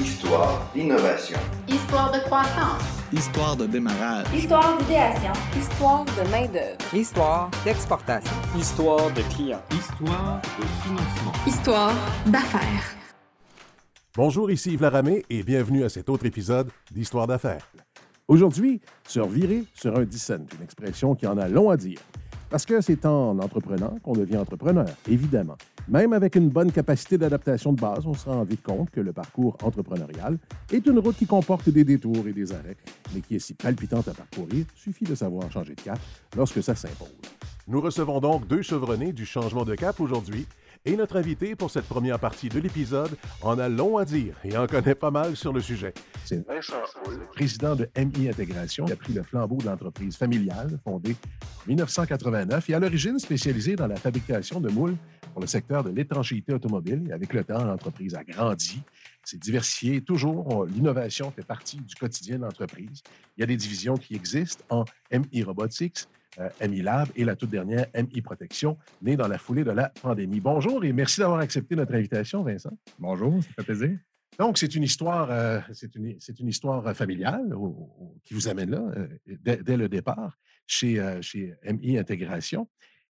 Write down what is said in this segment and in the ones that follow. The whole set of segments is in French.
Histoire d'innovation. Histoire de croissance. Histoire de démarrage. Histoire d'idéation. Histoire de main-d'œuvre. Histoire d'exportation. Histoire de clients. Histoire de financement. Histoire d'affaires. Bonjour, ici Yves Laramé et bienvenue à cet autre épisode d'Histoire d'affaires. Aujourd'hui, sur virer sur un dissent, une expression qui en a long à dire. Parce que c'est en entreprenant qu'on devient entrepreneur, évidemment. Même avec une bonne capacité d'adaptation de base, on se rend vite compte que le parcours entrepreneurial est une route qui comporte des détours et des arrêts, mais qui est si palpitante à parcourir, suffit de savoir changer de cap lorsque ça s'impose. Nous recevons donc deux chevronnés du changement de cap aujourd'hui, et notre invité pour cette première partie de l'épisode en a long à dire et en connaît pas mal sur le sujet. C'est Vincent Hull, président de MI Intégration, qui a pris le flambeau de l'entreprise familiale fondée en 1989 et à l'origine spécialisée dans la fabrication de moules pour le secteur de l'étanchéité automobile. Et avec le temps, l'entreprise a grandi, s'est diversifiée. Toujours, l'innovation fait partie du quotidien de l'entreprise. Il y a des divisions qui existent en MI Robotics, euh, MI Lab et la toute dernière MI Protection, née dans la foulée de la pandémie. Bonjour et merci d'avoir accepté notre invitation, Vincent. Bonjour, ça fait plaisir. Donc, c'est une histoire, euh, c'est une, une, histoire familiale qui vous amène là euh, dès, dès, le départ chez, chez MI Intégration.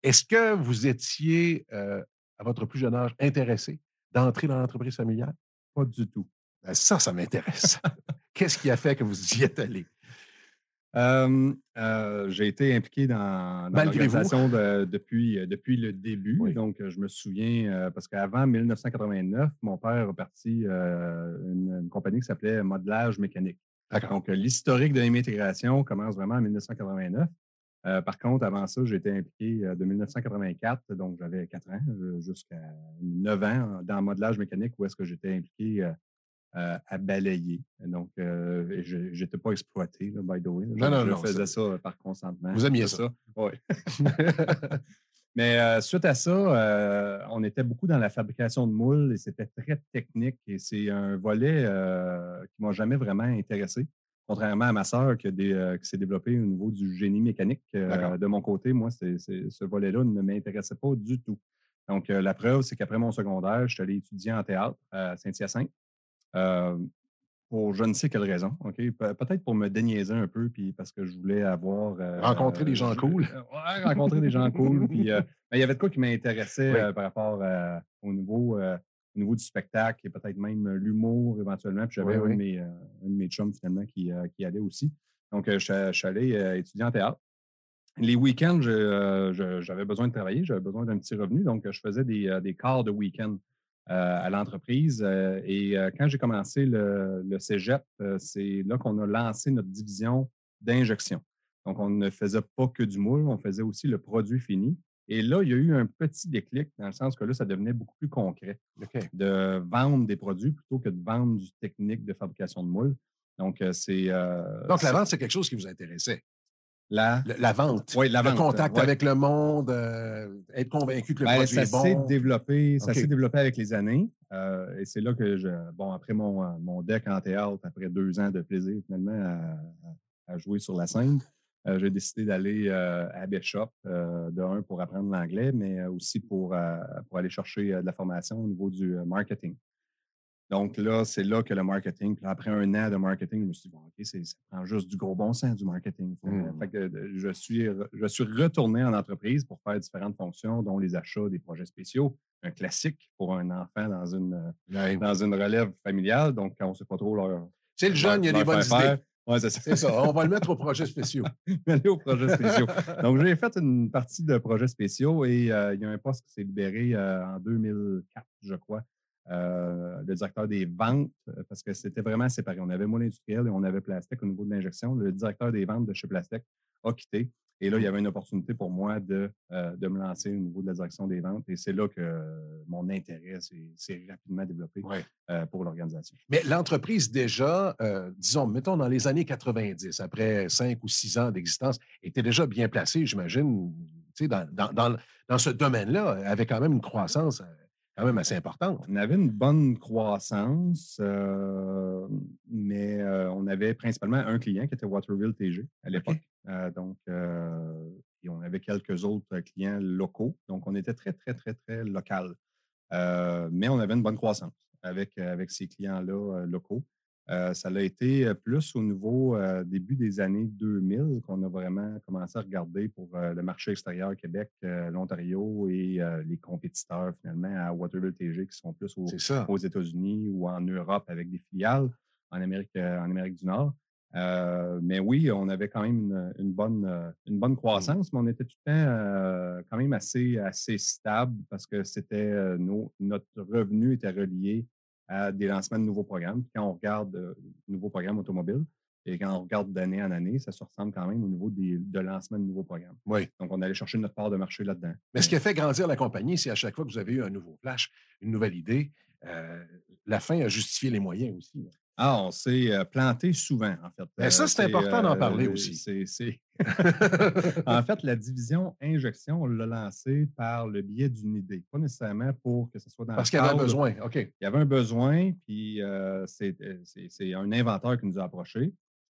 Est-ce que vous étiez, à votre plus jeune âge, intéressé d'entrer dans l'entreprise familiale? Pas du tout. Ben, ça, ça m'intéresse. Qu'est-ce qui a fait que vous y êtes allé? Euh, euh, j'ai été impliqué dans, dans l'organisation de, depuis, depuis le début. Oui. Donc, je me souviens, euh, parce qu'avant 1989, mon père a parti une, une, compagnie qui s'appelait Modelage Mécanique. Donc, l'historique de l'intégration commence vraiment en 1989. Par contre, avant ça, j'ai été impliqué de 1984, donc j'avais 4 ans jusqu'à 9 ans dans modelage mécanique où est-ce que j'étais impliqué euh, à balayer. Donc, euh, je n'étais pas exploité, là, by the way. Je, non, non, je non, faisais ça. ça par consentement. Vous aimiez ça? ça. Oui. Mais euh, suite à ça, euh, on était beaucoup dans la fabrication de moules et c'était très technique et c'est un volet euh, qui m'a jamais vraiment intéressé. Contrairement à ma sœur qui, qui s'est développée au niveau du génie mécanique, de mon côté, moi, ce volet-là ne m'intéressait pas du tout. Donc, la preuve, c'est qu'après mon secondaire, je suis allé étudier en théâtre à Saint-Hyacinthe. Euh, pour je ne sais quelle raison, OK? Pe peut-être pour me déniaiser un peu, puis parce que je voulais avoir... Euh, rencontrer des gens cool. ouais, rencontrer des gens cool. Puis euh, il y avait de quoi qui m'intéressait oui. par rapport au, niveau, au niveau du spectacle et peut-être même l'humour éventuellement. Puis j'avais oui, un, oui. un, de mes chums finalement qui, qui allait aussi. Donc, je, je, suis allé étudier en théâtre. Les week-ends, j'avais besoin de travailler, j'avais besoin d'un petit revenu, donc je faisais des, des quarts de week-end. Euh, à l'entreprise. Euh, et euh, quand j'ai commencé le, le cégep, c'est là qu'on a lancé notre division d'injection. Donc, on ne faisait pas que du moule, on faisait aussi le produit fini. Et là, il y a eu un petit déclic dans le sens que là, ça devenait beaucoup plus concret okay. de vendre des produits plutôt que de vendre du technique de fabrication de moules. Donc, c'est. Euh, Donc, la vente, c'est quelque chose qui vous intéressait? La, la, la, vente. Oui, la le vente. contact ouais. avec le monde, euh, être convaincu que le ben, produit ça est bon. S'est développé, ça s'est développé avec les années. Euh, et c'est là que, je, bon, après mon, mon deck en théâtre, après deux ans de plaisir finalement à, à jouer sur la scène, euh, j'ai décidé d'aller euh, à Bishop, de un pour apprendre l'anglais, mais aussi pour, euh, pour aller chercher de la formation au niveau du marketing. Donc là, c'est là que le marketing, puis après un an de marketing, je me suis dit, bon, OK, ça prend juste du gros bon sens du marketing. Mmh. Fait que je suis, je suis retourné en entreprise pour faire différentes fonctions, dont les achats des projets spéciaux, un classique pour un enfant dans une, dans une relève familiale. Donc, quand on ne sait pas trop leur. C'est le jeune, il y a des bonnes idées. Oui, c'est ça. C'est ça. On va le mettre aux projets spéciaux. Aller aux projets spéciaux. Donc, j'ai fait une partie de projets spéciaux et euh, il y a un poste qui s'est libéré euh, en 2004, je crois, euh, le directeur des ventes, parce que c'était vraiment séparé. On avait moule industriel et on avait plastique au niveau de l'injection. Le directeur des ventes de chez Plastic a quitté. Et là, il y avait une opportunité pour moi de, euh, de me lancer au niveau de la direction des ventes. Et c'est là que mon intérêt s'est rapidement développé ouais. euh, pour l'organisation. Mais l'entreprise, déjà, euh, disons, mettons dans les années 90, après cinq ou six ans d'existence, était déjà bien placée, j'imagine, dans, dans, dans, dans ce domaine-là, avait quand même une croissance quand même assez importante. On avait une bonne croissance, euh, mais euh, on avait principalement un client qui était Waterville TG à l'époque. Okay. Euh, donc, et on avait quelques autres clients locaux. Donc, on était très, très, très, très local. mais on avait une bonne croissance. avec, avec ces clients-là locaux. Ça a été plus au niveau début des années 2000 qu'on a vraiment commencé à regarder pour le marché extérieur Québec, l'Ontario et les compétiteurs finalement à Waterville TG qui sont plus aux États-Unis ou en Europe avec des filiales en Amérique, en Amérique du Nord. Euh, mais oui, on avait quand même une, bonne, euh, une bonne mmh. croissance, mais on était tout le temps euh, quand même assez, assez stable parce que c'était notre revenu était relié à des lancements de nouveaux programmes. quand on regarde de nouveaux programmes automobiles, et quand on regarde d'année en année, ça se ressemble quand même au niveau des, de lancement de nouveaux programmes. Oui. Donc, on allait chercher notre part de marché là-dedans. Mais ce qui a fait grandir la compagnie, c'est à chaque fois que vous avez eu un nouveau flash, une nouvelle idée, la fin a justifié les moyens aussi. Ah, on s'est planté souvent, en fait. Mais ça, c'est important d'en parler aussi. En fait, la division injection, on l'a lancée par le biais d'une idée, pas nécessairement pour que ce soit dans Parce qu'il y avait un besoin, OK. Il y avait un besoin, puis c'est, un inventeur qui nous a approchés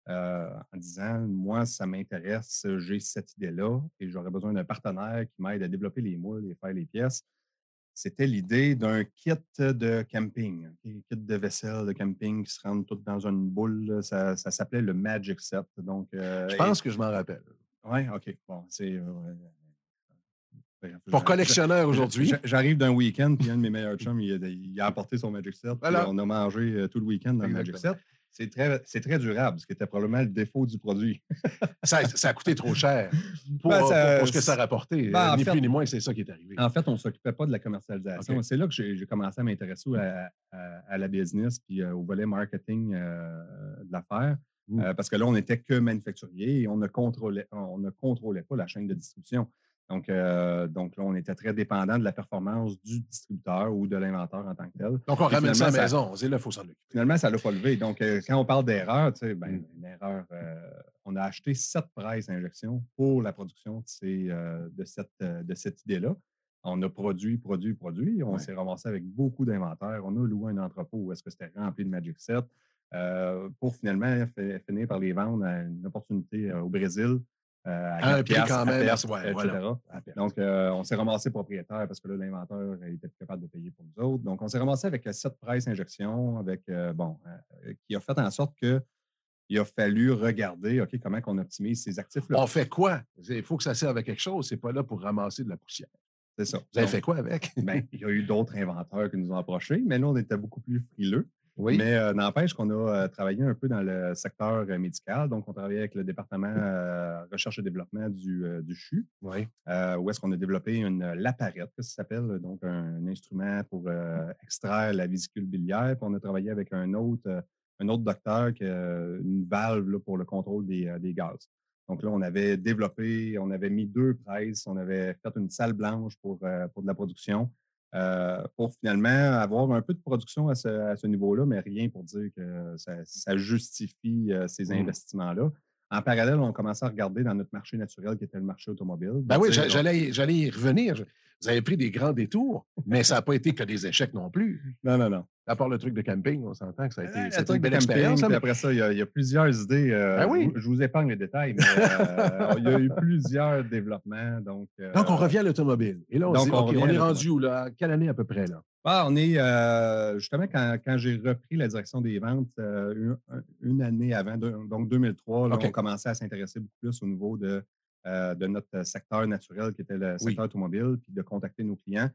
en disant Moi, ça m'intéresse, j'ai cette idée-là et j'aurais besoin d'un partenaire qui m'aide à développer les moules et faire les pièces c'était l'idée d'un kit de camping, un kit de vaisselle de camping qui se rentre tout dans une boule. Ça, s'appelait le Magic Set. Donc, euh, je pense que je m'en rappelle. Oui, OK. Bon, c'est. Pour collectionneur aujourd'hui. J'arrive d'un week-end, puis un de mes meilleurs chums, il, a apporté son Magic Set. On a mangé euh, tout le week-end dans le Magic Set c'est très, très durable, ce qui était probablement le défaut du produit. ça, a coûté trop cher pour, ben, ce que ça a rapporté. Ben, ni plus ni moins, c'est ça qui est arrivé. En fait, on ne s'occupait pas de la commercialisation. C'est là que j'ai commencé à m'intéresser à, la business puis euh, au volet marketing euh, de l'affaire. Mmh. Euh, parce que là, on n'était que manufacturier et on ne contrôlait, on ne contrôlait pas la chaîne de distribution. Donc, euh, donc là, on était très dépendant de la performance du distributeur ou de l'inventeur en tant que tel. Donc, on ramène ça à la maison. On dit là, il faut s'en occuper. Finalement, ça ne l'a pas levé. Donc, euh, quand on parle d'erreur, tu sais, ben, mm. une erreur, euh, on a acheté sept presses injections pour la production de, de cette, de cette idée-là. On a produit, produit, produit. On s'est ramassé avec beaucoup d'inventaires. On a loué un entrepôt où est-ce que c'était rempli de Magic Set pour finalement finir par les vendre à une opportunité au Brésil euh, à un prix quand même, Donc, euh, on s'est ramassé propriétaire parce que là, l'inventeur était capable de payer pour nous autres. Donc, on s'est ramassé avec cette price injection, avec, euh, bon, qui a fait en sorte que il a fallu regarder, OK, comment on optimise ces actifs-là. On fait quoi? Il faut que ça serve à quelque chose. C'est pas là pour ramasser de la poussière. C'est ça. Vous avez fait quoi avec? ben, il y a eu d'autres inventeurs qui nous ont approchés, mais là, on était beaucoup plus frileux. Oui. Mais euh, n'empêche qu'on a euh, travaillé un peu dans le secteur euh, médical. Donc, on travaillait avec le département recherche et développement du, du CHU, oui. où est-ce qu'on a développé une laparette, ça s'appelle, donc un, instrument pour extraire la vésicule biliaire. Puis on a travaillé avec un autre, un autre docteur qui a une valve pour le contrôle des, des gaz. Donc là, on avait développé, on avait mis deux presses, on avait fait une salle blanche pour, pour de la production. Euh, pour finalement avoir un peu de production à ce, niveau-là, mais rien pour dire que ça, justifie euh, ces mmh. investissements-là. En parallèle, on commençait à regarder dans notre marché naturel qui était le marché automobile. Ben oui, j'allais y revenir. Vous avez pris des grands détours, mais ça n'a pas été que des échecs non plus. Non, non, non. À part le truc de camping, on s'entend que ça a été une belle expérience. Après ça, il y, a, plusieurs idées. Euh, ben oui. Je vous épargne les détails, mais euh, il y a eu plusieurs développements. Donc, euh, donc on revient à l'automobile. Et là, on, dit, on, est rendu où? Là? Quelle année à peu près? là? Ah, on est justement quand, quand j'ai repris la direction des ventes une, année avant, donc 2003, là, on commençait à s'intéresser beaucoup plus au niveau de, de notre secteur naturel qui était le secteur automobile, puis de contacter nos clients.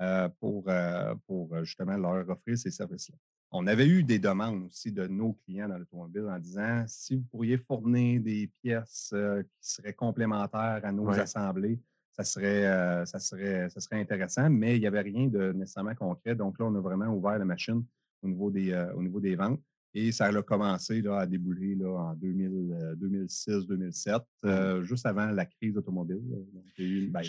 Euh, pour, euh, pour euh, justement leur offrir ces services-là. On avait eu des demandes aussi de nos clients dans l'automobile en disant si vous pourriez fournir des pièces qui seraient complémentaires à nos assemblées, ça serait, ça, serait, ça serait intéressant, mais il n'y avait rien de nécessairement concret. Donc là, on a vraiment ouvert la machine au niveau des, au niveau des ventes. Et ça a commencé là, à débouler là, en 2006-2007, euh, euh, juste avant la crise automobile. Ben,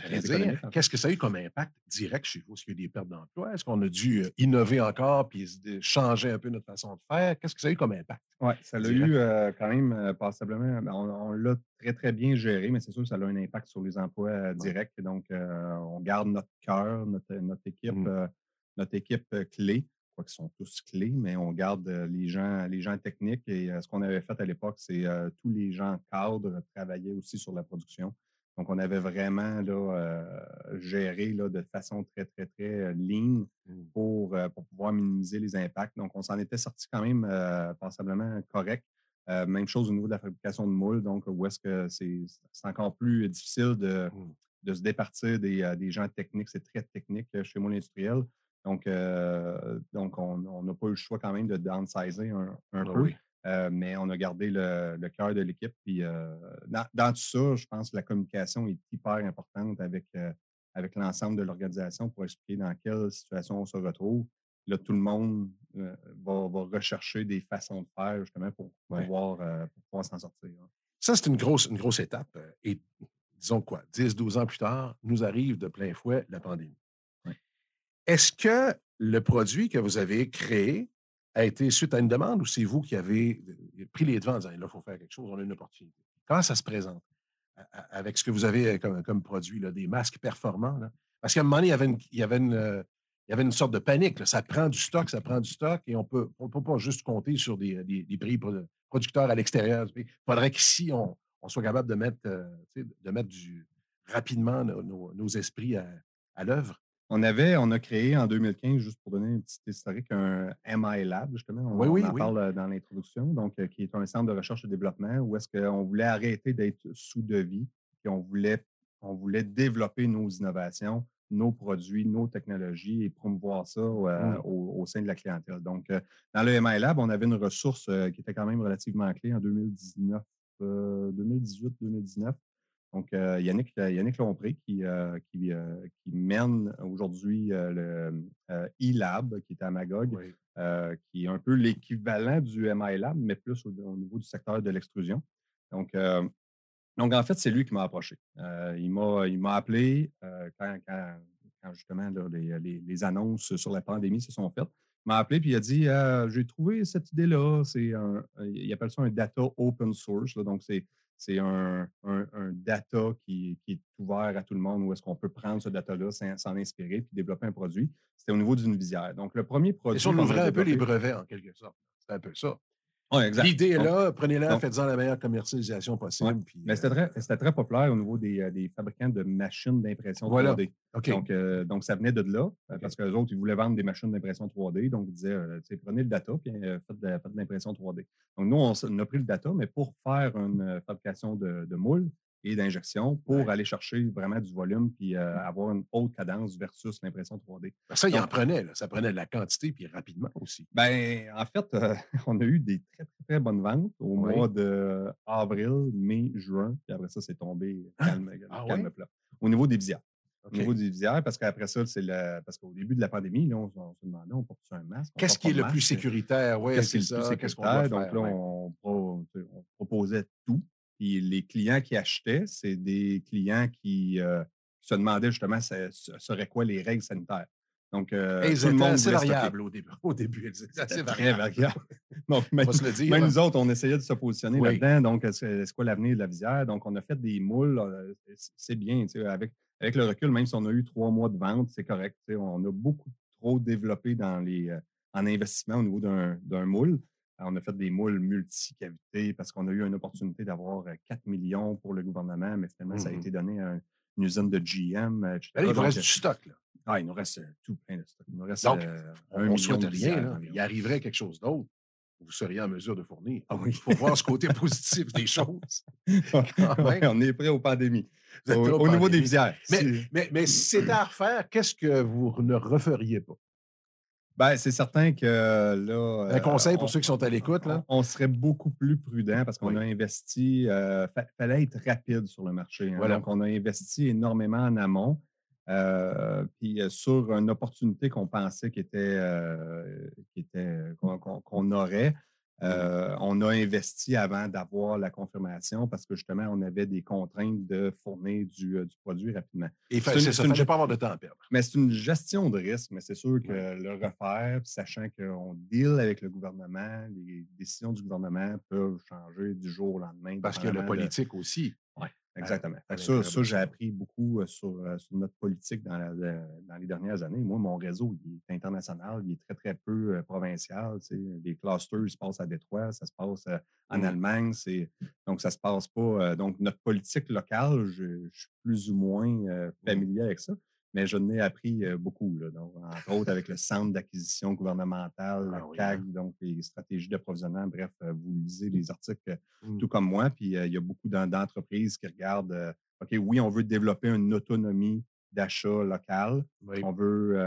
qu'est-ce que ça a eu comme impact direct chez vous? Est-ce qu'il y a eu des pertes d'emploi? Est-ce qu'on a dû euh, innover encore puis changer un peu notre façon de faire? Qu'est-ce que ça a eu comme impact? Oui, ça l'a eu quand même passablement. Ben, on, l'a très, très bien géré, mais c'est sûr que ça a un impact sur les emplois directs. Donc, on garde notre cœur, notre, notre équipe, mmh. notre équipe clé qui sont tous clés, mais on garde les gens, les gens techniques. Et ce qu'on avait fait à l'époque, c'est tous les gens cadres travaillaient aussi sur la production. Donc, on avait vraiment là, géré là, de façon très, très, très lean Mmh. pour, pour pouvoir minimiser les impacts. Donc, on s'en était sorti quand même passablement correct. même chose au niveau de la fabrication de moules, donc où est-ce que c'est encore plus difficile de, Mmh. de se départir des, des gens techniques. C'est très technique chez Moule Industriel. Donc, donc on n'a pas eu le choix quand même de downsizer un, un Ah peu. oui. Euh, mais on a gardé le, le cœur de l'équipe. Puis euh, dans, dans, tout ça, je pense que la communication est hyper importante avec, euh, avec l'ensemble de l'organisation pour expliquer dans quelle situation on se retrouve. Là, tout le monde va, va, rechercher des façons de faire justement pour Ouais. pouvoir, pour pouvoir s'en sortir. hein. Ça, c'est une grosse, une grosse étape. euh, Et disons quoi, 10, 12 ans plus tard, nous arrive de plein fouet la pandémie. Est-ce que le produit que vous avez créé a été suite à une demande ou c'est vous qui avez euh, pris les devants en disant là, il faut faire quelque chose, on a une opportunité? Comment ça se présente avec ce que vous avez euh, comme, produit, des masques performants? Parce qu'à un moment donné, il y avait une, euh, sorte de panique. Ça prend du stock, ça prend du stock et on on peut pas juste compter sur des, prix produ- producteurs à l'extérieur. Il faudrait qu'ici, on, on soit capable de mettre, rapidement nos, esprits à l'œuvre. On avait, on a créé en 2015, juste pour donner une petite historique, un MI Lab, justement. On, Oui, oui, on en oui. parle euh, dans l'introduction, donc euh, qui est un centre de recherche et développement où est-ce qu'on voulait arrêter d'être sous devis, puis on voulait, on voulait développer nos innovations, nos produits, nos technologies et promouvoir ça euh, Mm. au, au sein de la clientèle. Donc, euh, dans le MI Lab, on avait une ressource euh, qui était quand même relativement clé en 2019, euh, 2018-2019. Donc, euh, Yannick, Yannick Lompré qui, euh, qui, euh, qui mène aujourd'hui euh, le euh, e-Lab qui est à Magog, Oui. euh, qui est un peu l'équivalent du MI Lab, mais plus au, au niveau du secteur de l'extrusion. Donc, euh, donc, en fait, c'est lui qui m'a approché. Euh, il m'a appelé euh, quand, quand- quand justement là, les, les- les annonces sur la pandémie se sont faites. Il m'a appelé puis il a dit euh, J'ai trouvé cette idée-là. Il appelle ça un data open source. là. donc, c'est c'est un, un- un data qui, qui est ouvert à tout le monde où est-ce qu'on peut prendre ce data-là, s'en s'en inspirer puis développer un produit. C'était au niveau d'une visière. Donc, le premier produit. Et si on ouvrait un peu les brevets, en quelque sorte. C'est un peu ça. Ouais. L'idée est là, prenez-la, faites-en la meilleure commercialisation possible. Ouais. puis, Mais c'était euh, très, c'était très populaire au niveau des, euh, des fabricants de machines d'impression Voilà. 3D. OK. Donc, euh, donc, ça venait de là, parce que les autres, ils voulaient vendre des machines d'impression 3D. Donc, ils disaient, euh, prenez le data, puis euh, faites de, l'impression 3D. Donc, nous, on, a pris le data, mais pour faire une fabrication de, de moules et d'injection, pour Ouais. aller chercher vraiment du volume, puis euh, avoir une haute cadence versus l'impression 3D. ça, il en prenait. là. Ça prenait de la quantité, puis rapidement aussi. Ben, en fait, euh, on a eu des très, très, très bonnes ventes au Oui. mois d'avril, mai, juin. Puis après ça, c'est tombé calme, Ah calme ouais? plat. Au niveau des visières. Au niveau des visières, parce qu'après ça, c'est le. Parce qu'au début de la pandémie, là, on, on se demandait, on porte un masque? Qu'est-ce qui est le plus sécuritaire? Oui, Qu'est-ce qui est c'est le plus sécuritaire? Donc là, ouais. on proposait tout. Puis les clients qui achetaient, c'est des clients qui euh, se demandaient justement ce, seraient quoi les règles sanitaires. Donc, euh, Et tout le monde assez variables au début. Au début, ils étaient assez C'était très variable. Donc, On même, va se le dire. même hein. nous autres, on essayait de se positionner Oui. là-dedans. Donc, c'est quoi l'avenir de la visière? Donc, on a fait des moules. euh, c'est- bien. tu sais, Avec, avec le recul, même si on a eu trois mois de vente, c'est correct. tu sais, On a beaucoup trop développé dans les, euh, en investissement au niveau d'un d'un moule. On a fait des moules multi-cavités parce qu'on a eu une opportunité d'avoir euh, 4 millions pour le gouvernement, mais finalement, ça a Mhm. été donné à un- une usine de GM. euh, etc. Ben il Donc, reste euh, du stock. Là. ah, il nous reste euh, tout plein de stock. Il nous reste Donc, euh, On un ne souhaite de rien. là. Il arriverait quelque chose d'autre. Vous seriez en mesure de fournir. Ah oui. Il faut voir ce côté positif des choses. Ouais, on est prêt aux pandémies. Au, niveau des visières. Mais, c'est- mais, mais si c'était à refaire, qu'est-ce que vous ne referiez pas? Ben, c'est certain que là. Un euh, conseil pour on- ceux qui sont à l'écoute, là? On, serait beaucoup plus prudent parce qu'on Oui. a investi. Il fallait être rapide sur le marché. hein. Voilà. Donc, on a investi énormément en amont. euh, puis euh, sur une opportunité qu'on pensait qui était, euh, qui était qu'on qu'on- qu'on aurait, euh, on a investi avant d'avoir la confirmation parce que justement, on avait des contraintes de fournir du, euh, du produit rapidement. Et C'est une- ça, pas avoir de temps à perdre. Mais c'est une gestion de risque, mais c'est sûr que le refaire, sachant qu'on deal avec le gouvernement, les décisions du gouvernement peuvent changer du jour au lendemain. Parce a le de- politique aussi. Exactement. à ça, l'intérieur ça j'ai appris beaucoup euh, sur, euh, sur notre politique dans, la- de- dans les dernières années. Moi, mon réseau, il est international, il est très, très peu euh, provincial. tu sais. Les clusters, ils se passent à Détroit, ça se passe en Mm. Allemagne. Donc, ça se passe pas. donc, notre politique locale, je, je suis plus ou moins familier avec ça. Mais je n'ai appris beaucoup, là. donc, entre autres avec le centre d'acquisition gouvernementale, la Ah oui, CAG, donc les stratégies d'approvisionnement. Bref, vous lisez les articles Mm. tout comme moi. Puis euh, il y a beaucoup d'en- d'entreprises qui regardent, euh, OK, oui, on veut développer une autonomie d'achat local. Oui. On veut,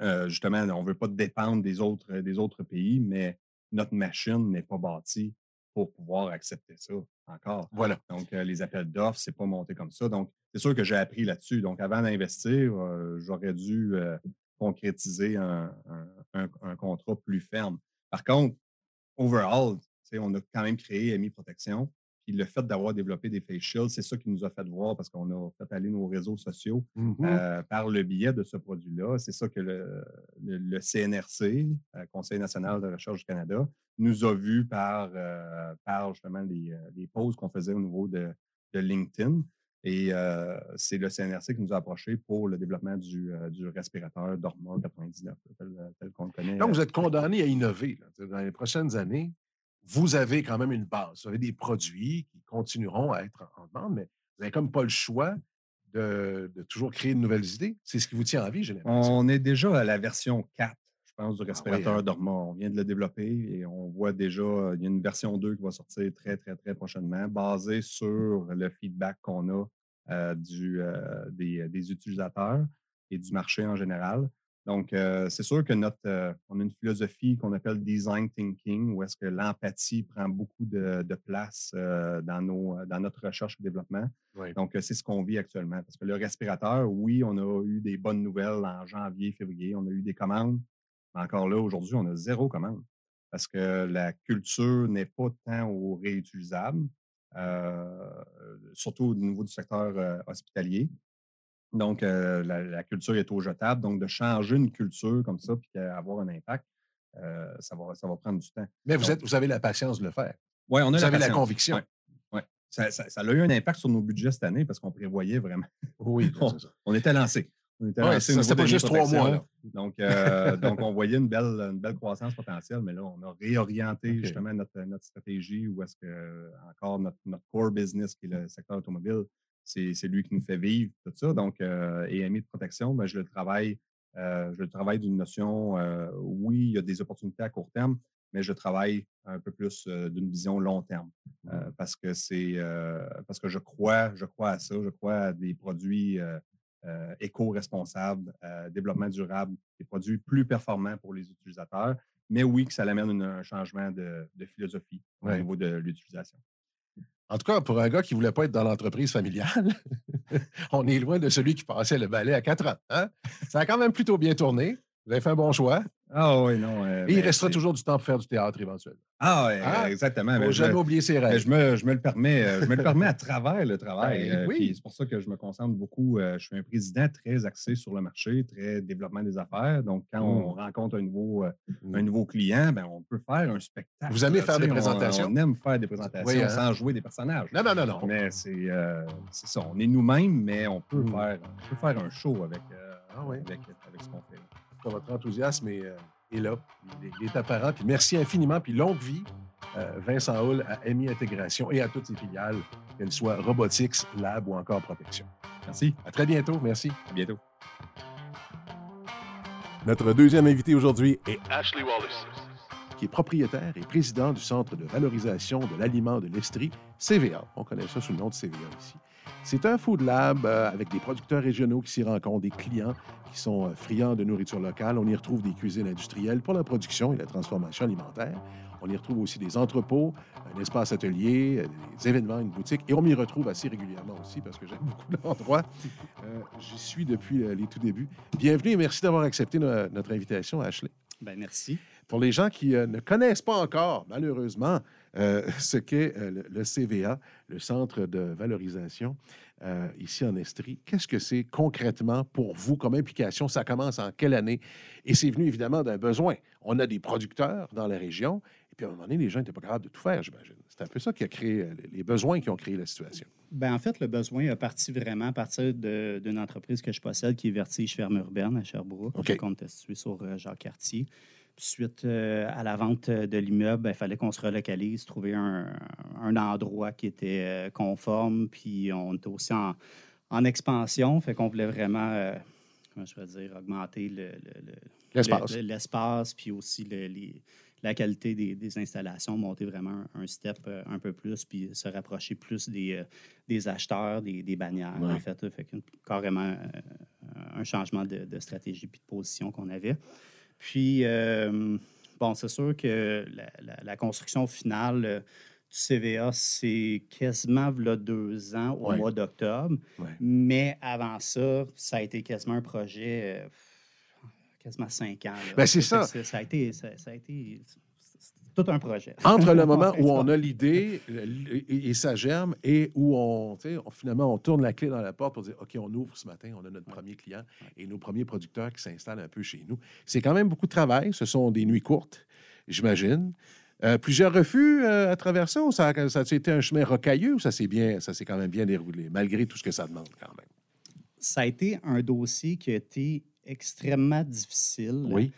euh, justement, on ne veut pas dépendre des autres, des autres pays, mais notre machine n'est pas bâtie pour pouvoir accepter ça encore. Voilà. Donc, euh, les appels d'offres, c'est pas monté comme ça. Donc, c'est sûr que j'ai appris là-dessus. Donc, avant d'investir, euh, j'aurais dû euh, concrétiser un, un- un- un contrat plus ferme. Par contre, overall, on a quand même créé MI Protection. Puis le fait d'avoir développé des face shields, c'est ça qui nous a fait voir parce qu'on a fait aller nos réseaux sociaux euh, par le biais de ce produit-là. C'est ça que le, le- le CNRC, Conseil national de recherche du Canada, nous a vu par, euh, par justement les, euh, les posts qu'on faisait au niveau de, de LinkedIn. Et euh, c'est le CNRC qui nous a approchés pour le développement du, euh, du respirateur Dorma 99, tel, tel qu'on le connaît. Donc, vous êtes condamné à innover. là. Dans les prochaines années, vous avez quand même une base. Vous avez des produits qui continueront à être en demande, mais vous n'avez comme pas le choix de, de toujours créer de nouvelles idées. C'est ce qui vous tient en vie, j'ai l'impression. On est déjà à la version 4, je pense, du Ah oui, respirateur hein? Dorma. On vient de le développer et on voit déjà, euh, il y a une version 2 qui va sortir très, très, très prochainement, basée sur le feedback qu'on a euh, du, euh, des, des utilisateurs et du marché en général. Donc, euh, c'est sûr que notre, on a une philosophie qu'on appelle design thinking, où est-ce que l'empathie prend beaucoup de, de place dans, nos, dans notre recherche et développement. Oui. Donc, c'est ce qu'on vit actuellement. Parce que le respirateur, oui, on a eu des bonnes nouvelles en janvier, février. On a eu des commandes. Mais encore là, aujourd'hui, on a zéro commande. Parce que la culture n'est pas tant au réutilisable, euh, surtout au niveau du secteur euh, hospitalier. Donc, euh, la, la culture est au jetable. Donc, de changer une culture comme ça puis avoir un impact, ça, va, ça va prendre du temps. Mais vous, Donc- êtes, vous avez la patience de le faire. Oui, on a Vous avez la conviction. Ouais, ouais. Ça, ça- ça a eu un impact sur nos budgets cette année parce qu'on prévoyait vraiment. Oui, On-. On était lancé. Ouais, c'était pas juste trois mois. Là. Donc, euh, donc, on voyait une belle, une belle croissance potentielle, mais là, on a réorienté justement notre, notre stratégie où est-ce que, encore, notre, notre core business, qui est le secteur automobile, c'est lui qui nous fait vivre, tout ça. Donc, euh, EMI de protection, ben, je le travaille, euh, je le travaille d'une notion, euh, oui, il y a des opportunités à court terme, mais je travaille un peu plus euh, d'une vision long terme. Euh, parce que c'est euh, parce que je crois, je crois à ça, je crois à des produits euh, éco-responsables, euh, développement durable, des produits plus performants pour les utilisateurs, mais oui, que ça amène une- un changement de, de philosophie au Ouais. niveau de l'utilisation. En tout cas, pour un gars qui ne voulait pas être dans l'entreprise familiale, on est loin de celui qui passait le balai à 4 ans. hein? Ça a quand même plutôt bien tourné. Vous avez fait un bon choix. Ah oui, non. euh, Et il mais restera toujours du temps pour faire du théâtre éventuellement. Ah, ouais, Ah, exactement. Il ne mais faut je- jamais oublier ses rêves. je me, je me le permets, euh, je me le permets à travers le travail. Ben, euh, oui. C'est pour ça que je me concentre beaucoup. euh, je suis un président très axé sur le marché, très développement des affaires. Donc, quand on rencontre un nouveau, euh, Mm. un nouveau client, ben, on peut faire un spectacle. Vous aimez faire des on- présentations? On, aime faire des présentations Oui, hein? sans jouer des personnages. Non, non, non, non. Mais c'est euh, ça. On est nous-mêmes, mais on peut, Mm. faire, on peut faire un show avec, euh, Ah oui. avec, avec ce qu'on fait. Votre enthousiasme est, euh, est là. Il est, il est apparent. Puis merci infiniment. Puis longue vie, euh, Vincent Hull à MI Intégration et à toutes ses filiales, qu'elles soient Robotics, Lab ou encore Protection. Merci. À très bientôt. Merci. À bientôt. Notre deuxième invité aujourd'hui est Ashley Wallace, qui est propriétaire et président du Centre de valorisation de l'aliment de l'Estrie, CVA. On connaît ça sous le nom de CVA ici. C'est un food lab euh, avec des producteurs régionaux qui s'y rencontrent, des clients qui sont euh, friands de nourriture locale. On y retrouve des cuisines industrielles pour la production et la transformation alimentaire. On y retrouve aussi des entrepôts, un espace atelier, euh, des événements, une boutique. Et on m'y retrouve assez régulièrement aussi parce que j'aime beaucoup l'endroit. Euh, J'y suis depuis les tout débuts. Bienvenue et merci d'avoir accepté no- notre invitation, Ashley. Ben, merci. Pour les gens qui ne connaissent pas encore, malheureusement, ce qu'est euh, le, le CVA, le Centre de valorisation, euh, ici en Estrie, qu'est-ce que c'est concrètement pour vous comme implication? Ça commence en quelle année? Et c'est venu évidemment d'un besoin. On a des producteurs dans la région, et puis à un moment donné, les gens n'étaient pas capables de tout faire, j'imagine. C'est un peu ça qui a créé euh, les besoins qui ont créé la situation. Ben, en fait, le besoin a parti vraiment à partir d'une entreprise que je possède qui est Vertige Ferme Urbaine à Sherbrooke, OK. qu'on était situé sur euh, Jacques-Cartier. Suite euh, à la vente de l'immeuble, ben, il fallait qu'on se relocalise, trouver un, un endroit qui était euh, conforme. Puis on était aussi en, en expansion, fait qu'on voulait vraiment, euh, comment je vais dire, augmenter le- le- le, L'espace. le- l'espace, puis aussi le- les- la qualité des, des installations, monter vraiment un, step euh, un peu plus, puis se rapprocher plus des, euh, des acheteurs, des, des bannières, Ouais. en fait. Fait carrément euh, un changement de, de stratégie puis de position qu'on avait. Puis, euh, bon, c'est sûr que la, la- la construction finale euh, du CVA, c'est quasiment là, deux ans au Ouais. mois d'octobre. Ouais. Mais avant ça, ça a été quasiment un projet, euh, quasiment cinq ans. là. Ben, c'est ça. Ça a été, ça, ça a été tout un projet. Entre le moment où on a l'idée et, et ça germe et où on, finalement, on tourne la clé dans la porte pour dire OK, on ouvre ce matin, on a notre premier client et nos premiers producteurs qui s'installent un peu chez nous. C'est quand même beaucoup de travail. Ce sont des nuits courtes, j'imagine. Euh, plusieurs refus euh, à travers ça ou ça, a- ça a été un chemin rocailleux ou ça s'est bien, ça s'est quand même bien déroulé, malgré tout ce que ça demande quand même? Ça a été un dossier qui a été extrêmement difficile. Oui.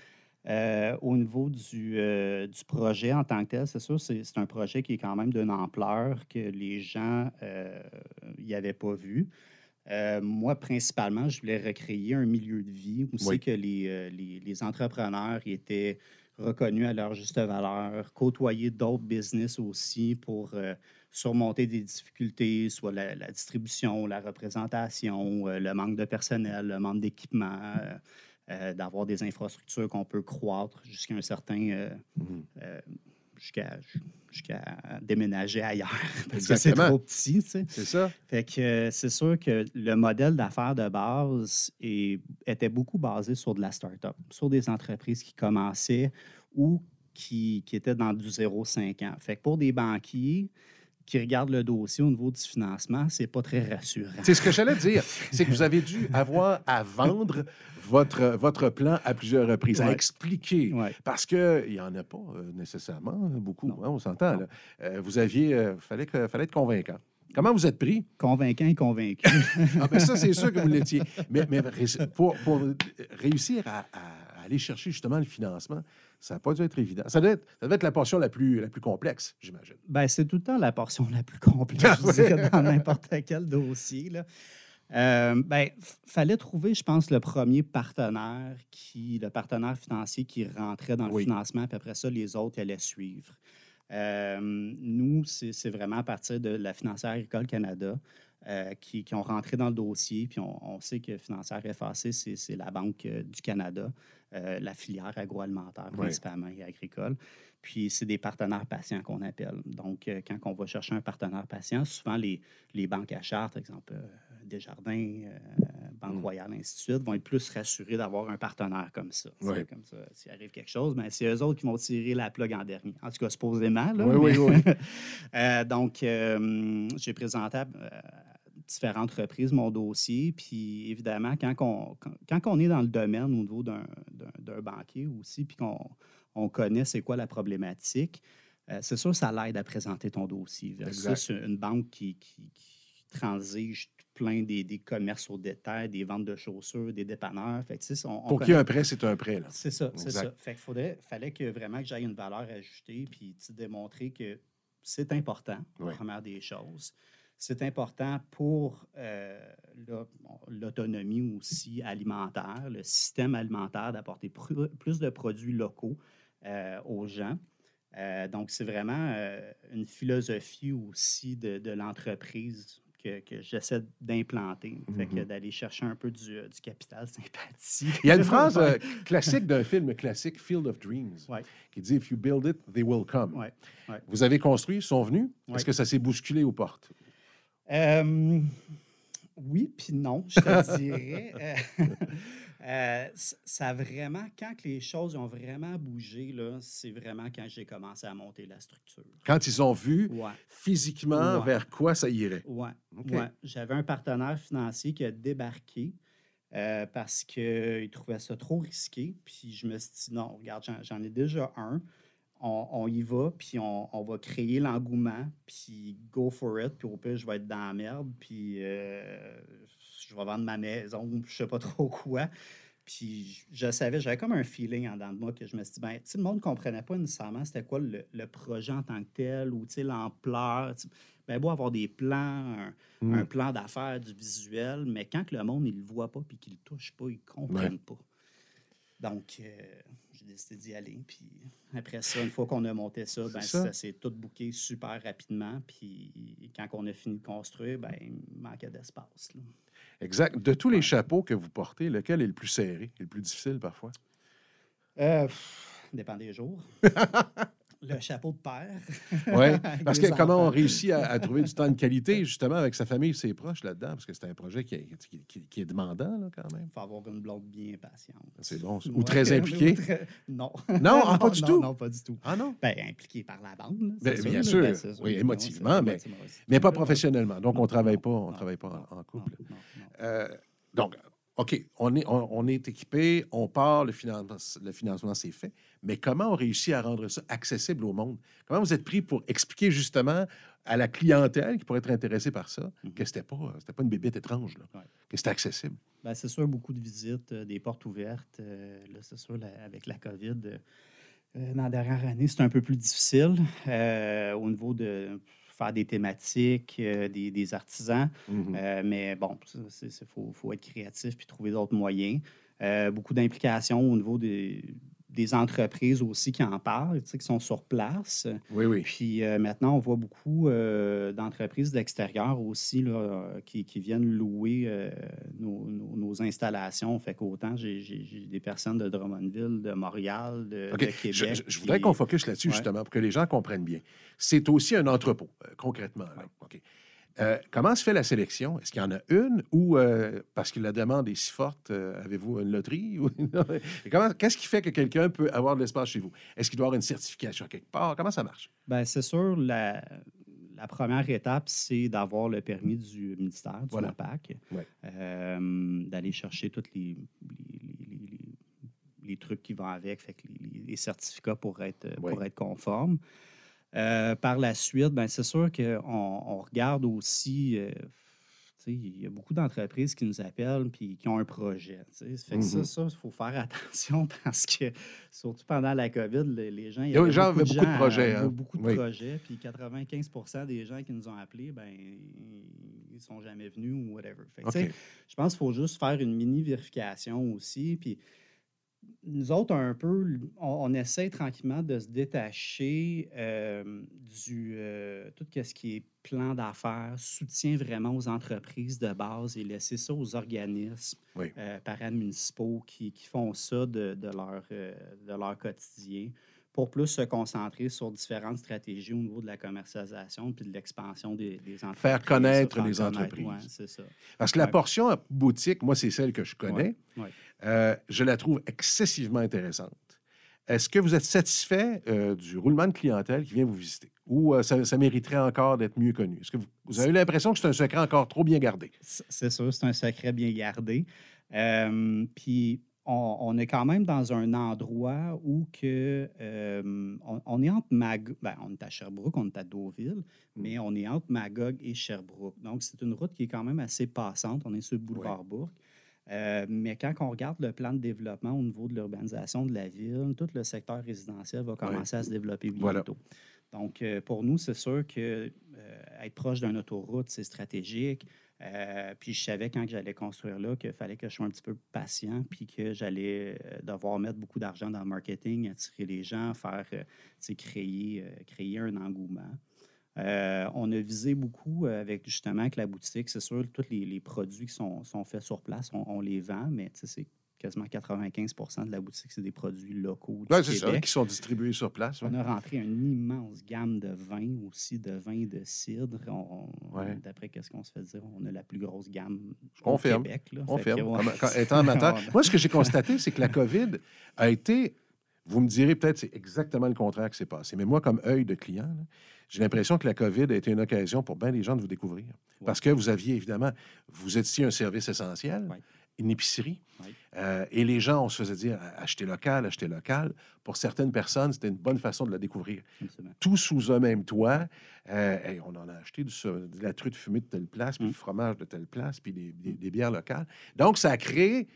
Euh, au niveau du, euh, du projet en tant que tel, c'est sûr, c'est un projet qui est quand même d'une ampleur que les gens n'y avaient pas vu. Euh, moi, principalement, je voulais recréer un milieu de vie où Oui. c'est que les, euh, les, les entrepreneurs étaient reconnus à leur juste valeur, côtoyer d'autres business aussi pour euh, surmonter des difficultés, soit la, la distribution, la représentation, euh, le manque de personnel, le manque d'équipement, euh, euh, d'avoir des infrastructures qu'on peut croître jusqu'à un certain... euh, Mhm. euh, jusqu'à jusqu'à déménager ailleurs parce que c'est trop petit, tu sais. C'est ça? Fait que c'est sûr que le modèle d'affaires de base est- était beaucoup basé sur de la start-up, sur des entreprises qui commençaient ou qui, qui étaient dans du 0,5 ans. Fait que pour des banquiers qui regardent le dossier au niveau du financement, c'est pas très rassurant. C'est ce que j'allais dire. C'est que vous avez dû avoir à vendre votre, votre plan à plusieurs reprises, à expliquer. Ouais. Parce qu'il n'y en a pas euh, nécessairement beaucoup, Non. hein, on s'entend. Euh, vous aviez, il fallait, que- fallait être convaincant. Comment vous êtes pris? Convaincant et convaincu. Ah, ben ça, c'est sûr que vous l'étiez. Mais, pour, pour réussir à, à aller chercher justement le financement, ça n'a pas dû être évident. Ça devait être, ça devait être la portion la plus, la plus complexe, j'imagine. Ben, c'est tout le temps la portion la plus complexe, Ah je ouais. dirais, dans n'importe quel dossier. Là. Euh, ben, fallait trouver, je pense, le premier partenaire, qui, le partenaire financier qui rentrait dans le Oui. financement, puis après ça, les autres allaient suivre. Euh, nous, c'est vraiment à partir de la Financière Agricole Canada euh, qui, qui ont rentré dans le dossier. Puis on, on sait que Financière FAC, c'est la Banque euh, du Canada, euh, la filière agroalimentaire Oui. principalement et agricole. Puis c'est des partenaires patients qu'on appelle. Donc, euh, quand on va chercher un partenaire patient, souvent les, les banques à charte, exemple Desjardins, Banque Mm. Royale, ainsi de suite, vont être plus rassurés d'avoir un partenaire comme ça. Oui. Comme ça, s'il arrive quelque chose, ben, c'est eux autres qui vont tirer la plug en dernier. En tout cas, supposément. Là, Oui, oui, oui. Donc, j'ai présenté différentes reprises mon dossier. Puis, évidemment, quand on, quand, quand on est dans le domaine au niveau d'un banquier aussi, puis qu'on on connaît c'est quoi la problématique, euh, c'est sûr ça l'aide à présenter ton dossier. Versus une banque qui, qui, qui transige plein des, des commerces au détail, des ventes de chaussures, des dépanneurs. Fait que, on- on Pour qu'il y ait un prêt, c'est un prêt. Là. c'est ça, c'est ça. Fait qu'il fallait que vraiment que j'aille une valeur ajoutée puis démontrer que c'est important, la première des choses. C'est important pour euh, l'autonomie aussi alimentaire, le système alimentaire, d'apporter plus de produits locaux euh, aux gens. Euh, donc, c'est vraiment une philosophie aussi de, de l'entreprise que, que j'essaie d'implanter. Fait que Mhm. d'aller chercher un peu du, du capital sympathie. Il y a une phrase euh, classique d'un film classique, Field of Dreams, Ouais. qui dit If you build it, they will come. Ouais, ouais. Vous avez construit, ils sont venus. Est-ce que ça s'est bousculé aux portes? Euh, oui, puis non, je te dirais. Euh, euh, ça a vraiment, quand les choses ont vraiment bougé, c'est vraiment quand j'ai commencé à monter la structure. Quand ils ont vu Ouais, physiquement Ouais. vers quoi ça irait. OK. ouais. J'avais un partenaire financier qui a débarqué euh, parce qu'il trouvait ça trop risqué. Puis je me suis dit, non, regarde, j'en ai déjà un. On, on y va, puis on, on va créer l'engouement, puis go for it, puis au pire, je vais être dans la merde, puis euh, je vais vendre ma maison, je sais pas trop quoi. Puis je savais, j'avais comme un feeling en dedans de moi que je me suis dit, ben, tu sais, le monde ne comprenait pas nécessairement c'était quoi le, le projet en tant que tel ou tu sais, l'ampleur. Ben, beau avoir des plans, un, Mm. un plan d'affaires, du visuel, mais quand que le monde, il le voit pas puis qu'il le touche pas, ils comprennent pas. Donc, euh, j'ai décidé d'y aller. Puis après ça, une fois qu'on a monté ça, ben, ça. ça, s'est tout booké super rapidement. Puis quand on a fini de construire, ben, il manquait d'espace. Exact. De tous les chapeaux que vous portez, lequel est le plus serré et le plus difficile parfois? Euh, pff, dépend des jours. le chapeau de père. Oui. Parce que comment on réussit à, à trouver du temps de qualité, justement, avec sa famille et ses proches là-dedans? Parce que c'est un projet qui est, qui- qui- qui est demandant, là, quand même. Il faut avoir une blonde bien patiente. C'est bon. Ou Ouais. très impliquée. Non. Non, ah, pas du non, tout? Non, pas du tout. Ah non? Ben, impliqué par la bande. là, Ben, bien sûr. Ben, sûr. Oui, émotivement, mais-. Mais pas professionnellement. Donc, on ne travaille pas, on travaille pas en, en couple. Euh, donc, OK, on est, on, on est équipé, on part, le financement, le financement c'est fait. Mais comment on réussit à rendre ça accessible au monde? Comment vous êtes pris pour expliquer justement à la clientèle qui pourrait être intéressée par ça Mhm. que c'était pas, c'était pas une bébête étrange, là, Ouais. que c'était accessible? Ben, c'est sûr, beaucoup de visites, euh, des portes ouvertes. euh, là, c'est sûr, avec la COVID, euh, euh, dans la dernière année, c'est un peu plus difficile euh, au niveau de faire des thématiques, euh, des, des artisans. Mhm. Euh, mais bon, il faut, faut être créatif puis trouver d'autres moyens. Euh, beaucoup d'implications au niveau des, des entreprises aussi qui en parlent, qui sont sur place. Oui, oui. Puis euh, maintenant, on voit beaucoup euh, d'entreprises d'extérieur aussi là, qui, qui viennent louer euh, nos, nos- nos installations. Fait qu'autant, j'ai des personnes de Drummondville, de Montréal, de, Québec. je- je voudrais qu'on focus là-dessus, Ouais. justement, pour que les gens comprennent bien. C'est aussi un entrepôt, concrètement. là. OK. Euh, comment se fait la sélection? Est-ce qu'il y en a une ou, euh, parce que la demande est si forte, euh, avez-vous une loterie? Qu'est-ce qui fait que quelqu'un peut avoir de l'espace chez vous? Est-ce qu'il doit avoir une certification quelque part? Comment ça marche? Ben, c'est sûr, la, la première étape, c'est d'avoir le permis du ministère, du Voilà. MAPAC, Ouais. d'aller chercher tous les, les, les- les- les- les trucs qui vont avec, fait que les, certificats pour être, pour être conformes. Euh, par la suite, ben, c'est sûr qu'on on regarde aussi. euh, il y a beaucoup d'entreprises qui nous appellent puis qui ont un projet. fait que Mhm. ça, ça, il faut faire attention parce que, surtout pendant la COVID, le- les gens. il y Les avait gens avaient beaucoup de gens, projets, euh, hein. Beaucoup de Oui. projets. Puis 95 des gens qui nous ont appelés, ben, ils ne sont jamais venus ou whatever. Fait que, je pense qu'il faut juste faire une mini-vérification aussi. Puis nous autres, un peu, on, on essaie tranquillement de se détacher euh, du euh, tout ce qui est plan d'affaires, soutien vraiment aux entreprises de base et laisser ça aux organismes Oui. euh, paramunicipaux qui, qui font ça de, de leur, euh, de leur quotidien pour plus se concentrer sur différentes stratégies au niveau de la commercialisation puis de l'expansion des, des entreprises. Faire connaître les connaître, entreprises. ouais, c'est ça. Parce que la portion boutique, moi, c'est celle que je connais. Ouais. Euh, je la trouve excessivement intéressante. Est-ce que vous êtes satisfait euh, du roulement de clientèle qui vient vous visiter? Ou euh, ça, ça mériterait encore d'être mieux connu? Est-ce que vous, vous avez l'impression que c'est un secret encore trop bien gardé? C'est sûr, c'est un secret bien gardé. Puis on, on est quand même dans un endroit où que, euh, on, on est entre Magog, ben, on est à Sherbrooke, on est à Deauville, mais on est entre Magog et Sherbrooke. Donc c'est une route qui est quand même assez passante. On est sur le boulevard Bourg. Euh, mais quand on regarde le plan de développement au niveau de l'urbanisation de la ville, tout le secteur résidentiel va commencer à se développer Voilà. bientôt. Donc, euh, pour nous, c'est sûr que euh, être proche d'une autoroute, c'est stratégique. Euh, puis je savais quand j'allais construire là qu'il fallait que je sois un petit peu patient, puis que j'allais euh, devoir mettre beaucoup d'argent dans le marketing, attirer les gens, faire, euh, créer, créer un engouement. On a visé beaucoup avec justement avec la boutique. C'est sûr, tous les, produits qui sont, sont faits sur place, on, on les vend, mais c'est quasiment 95% de la boutique, c'est des produits locaux du ça, qui sont distribués sur place. ouais. On a rentré une immense gamme de vins aussi, de vins de cidre. On- Ouais. D'après ce qu'on se fait dire, on a la plus grosse gamme Je au. Québec. là. On Fait ferme. que, ouais. Comme- quand- étant amateur. On- Moi, ce que j'ai constaté, c'est que la COVID a été. Vous me direz peut-être c'est exactement le contraire qui s'est passé. Mais moi, comme œil de client, là, j'ai l'impression que la COVID a été une occasion pour bien des gens de vous découvrir. Parce que vous aviez, évidemment, vous étiez un service essentiel. Une épicerie. Oui. Euh, et les gens, on se faisait dire acheter local, acheter local. Pour certaines personnes, c'était une bonne façon de la découvrir. Absolument. Tout sous un même toit. Euh, hey, on en a acheté du, de la truite fumée de telle place, puis Mm. du fromage de telle place, puis des, des- des bières locales. Donc, ça a créé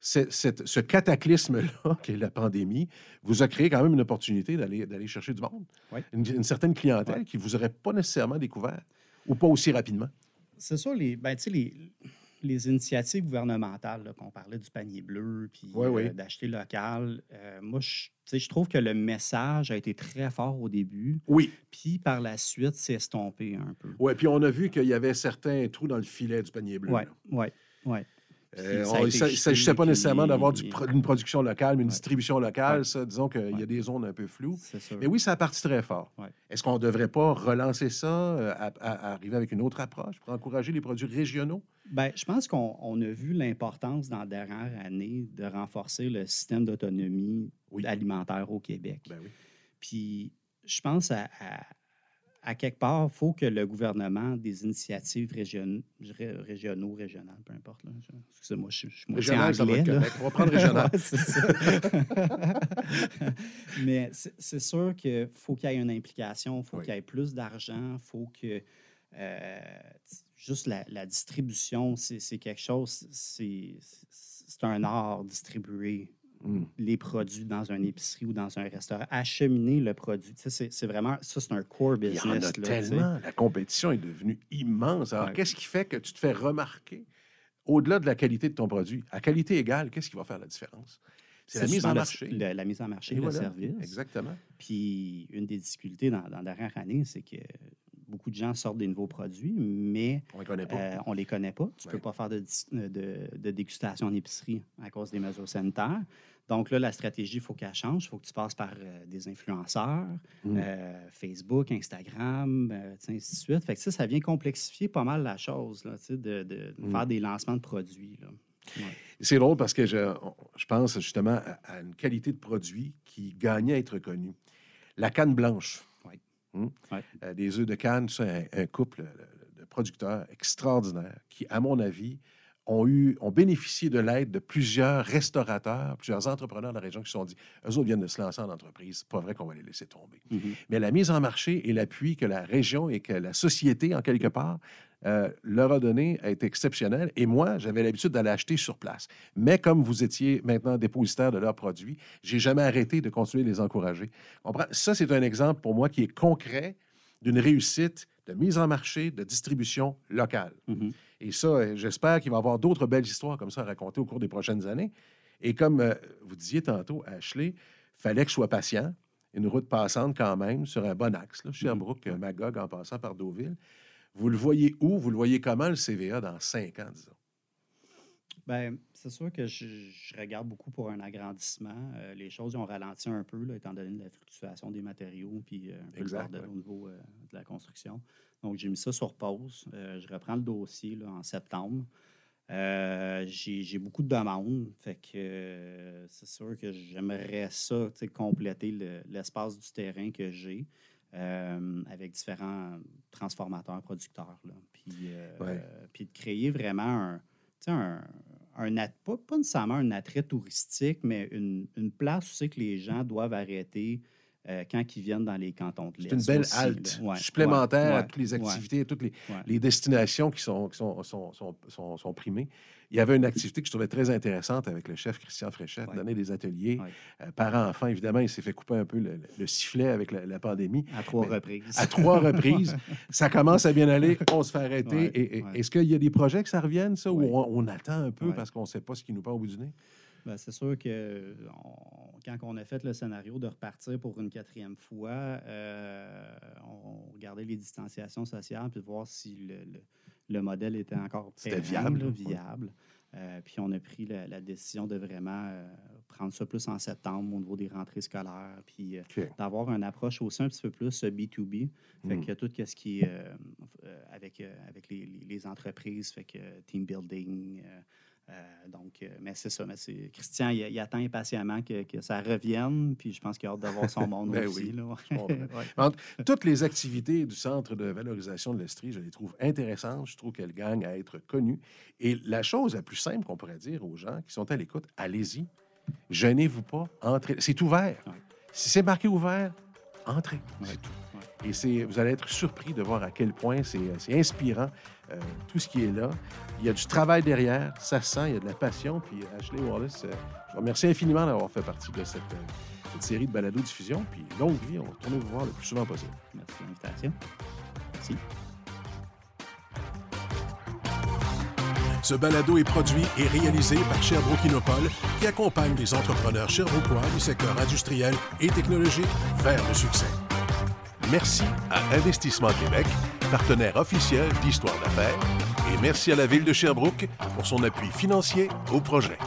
ce, cette- ce cataclysme-là, qui est la pandémie, vous a créé quand même une opportunité d'aller d'aller chercher du monde. Oui. Une, une certaine clientèle qui ne vous aurait pas nécessairement découvert, ou pas aussi rapidement. C'est sûr, les, ben, les, les initiatives gouvernementales, qu'on parlait du panier bleu, puis euh, d'acheter local, euh, moi, je, trouve que le message a été très fort au début, Oui. puis par la suite, c'est estompé un peu. Oui, puis on a vu qu'il y avait certains trous dans le filet du panier bleu. Oui, oui, oui. Euh, on- il ne s'agissait pas nécessairement d'avoir du pro- une production locale, mais une Ouais. distribution locale. Ouais. Ça, disons qu'il y a des zones un peu floues. Mais oui, ça a parti très fort. Est-ce qu'on ne devrait pas relancer ça, euh, à, à- à arriver avec une autre approche pour encourager les produits régionaux? Ben, je pense qu'on on a vu l'importance dans la dernière année de renforcer le système d'autonomie Oui. alimentaire au Québec. Ben oui. Puis je pense à, à, à quelque part, il faut que le gouvernement des initiatives région, ré- régionaux, régionales, peu importe. Excusez-moi, je, suis moitié Régional, ça va anglais. être. On va prendre régional. Ouais. Mais c'est sûr qu'il faut qu'il y ait une implication, il faut Oui. qu'il y ait plus d'argent, il faut que euh, juste la, la distribution, c'est quelque chose, c'est c'est un art distribuer Mm. les produits dans une épicerie ou dans un restaurant, acheminer le produit. Sais, C'est vraiment, ça, c'est un core Il y business. en a là, tellement. La compétition est devenue immense. Alors, Ouais. qu'est-ce qui fait que tu te fais remarquer au-delà de la qualité de ton produit? À qualité égale, qu'est-ce qui va faire la différence? C'est la mise en marché. le- la mise en marché, Et le voilà. service. Exactement. Puis une des difficultés dans, dans la dernière année, c'est que beaucoup de gens sortent des nouveaux produits, mais On ne les connaît pas. euh, les connaît pas. Tu ne Ouais. peux pas faire de, euh, de- de dégustation en épicerie à cause des mesures sanitaires. Donc là, la stratégie, il faut qu'elle change. Il faut que tu passes par euh, des influenceurs, Mm. euh, Facebook, Instagram, euh, ainsi de suite. Fait que ça, ça vient complexifier pas mal la chose, là, de, faire des lancements de produits. là. Ouais. C'est drôle parce que je, je pense justement à, à une qualité de produit qui gagnait à être reconnue. La canne blanche. Hum? Oui. Euh, des œufs de canne, c'est un, un couple de producteurs extraordinaires qui, à mon avis, ont, eu, ont bénéficié de l'aide de plusieurs restaurateurs, plusieurs entrepreneurs de la région qui se sont dit eux autres viennent de se lancer en entreprise, pas vrai qu'on va les laisser tomber. Mhm. Mais la mise en marché et l'appui que la région et que la société, en quelque part, euh, leur a donné a été exceptionnel. Et moi, j'avais l'habitude d'aller acheter sur place. Mais comme vous étiez maintenant dépositaire de leurs produits, j'ai jamais arrêté de continuer de les encourager. Ça, c'est un exemple pour moi qui est concret d'une réussite de mise en marché, de distribution locale. Mhm. Et ça, euh, j'espère qu'il va y avoir d'autres belles histoires comme ça à raconter au cours des prochaines années. Et comme euh, vous disiez tantôt, Ashley, fallait que je sois patient. Une route passante quand même, sur un bon axe, là, Sherbrooke, euh, Magog, en passant par Deauville. Vous le voyez où? Vous le voyez comment, le CVA, dans cinq ans, disons? Ben, c'est sûr que je, je regarde beaucoup pour un agrandissement. Euh, les choses ont ralenti un peu, là, étant donné la fluctuation des matériaux puis euh, un peu Exact, le bordel ouais. au niveau euh, de la construction. Donc, j'ai mis ça sur pause. Je reprends le dossier là, en septembre. J'ai beaucoup de demandes. Fait que c'est sûr que j'aimerais ça, compléter le- l'espace du terrain que j'ai euh, avec différents transformateurs, producteurs. Là. Puis, euh, Ouais. puis de créer vraiment un, un pas, pas nécessairement un attrait touristique, mais une, une place où que les gens doivent arrêter euh, quand ils viennent dans les cantons de l'Est. C'est une belle aussi, halte Ouais, supplémentaire ouais, à toutes les activités, à toutes les, destinations qui sont, qui sont, sont, sont, sont- primées. Il y avait une activité que je trouvais très intéressante avec le chef Christian Fréchette, donner des ateliers euh, parents-enfants. Évidemment, il s'est fait couper un peu le, le sifflet avec la, la pandémie. À trois Mais reprises. À trois reprises, ça commence à bien aller, on se fait arrêter. Et- et-. Est-ce qu'il y a des projets que ça revienne, ça, ou on, on attend un peu parce qu'on ne sait pas ce qui nous prend au bout du nez? Ben, c'est sûr que on- quand on a fait le scénario de repartir pour une quatrième fois, euh, on regardait les distanciations sociales puis voir si le, le- le modèle était encore viable, là, ouais. viable. Euh, puis on a pris la, la décision de vraiment euh, prendre ça plus en septembre au niveau des rentrées scolaires, puis euh, d'avoir une approche aussi un petit peu plus euh, B2B. Fait Mm. que tout ce qui est avec, avec les, les- entreprises, fait que team building, euh, donc, mais c'est ça. Mais c'est, Christian, il, attend impatiemment que, ça revienne. Puis je pense qu'il a hâte d'avoir son monde ben aussi. toutes les activités du Centre de valorisation de l'Estrie, je les trouve intéressantes. Je trouve qu'elles gagnent à être connues. Et la chose la plus simple qu'on pourrait dire aux gens qui sont à l'écoute, allez-y. Gênez-vous pas. Entrez. C'est ouvert. Si c'est marqué ouvert, entrez. C'est tout. Et vous allez être surpris de voir à quel point c'est euh, inspirant, euh, tout ce qui est là. Il y a du travail derrière, ça sent, il y a de la passion. Puis Ashley Wallace, euh, je vous remercie infiniment d'avoir fait partie de cette, série de balado-diffusion. Puis longue vie, on va retourner vous voir le plus souvent possible. Merci pour l'invitation. Merci. Ce balado est produit et réalisé par Sherbrooke Innopol, qui accompagne les entrepreneurs sherbrookeois du secteur industriel et technologique vers le succès. Merci à Investissement Québec, partenaire officiel d'Histoire d'affaires, et merci à la Ville de Sherbrooke pour son appui financier au projet.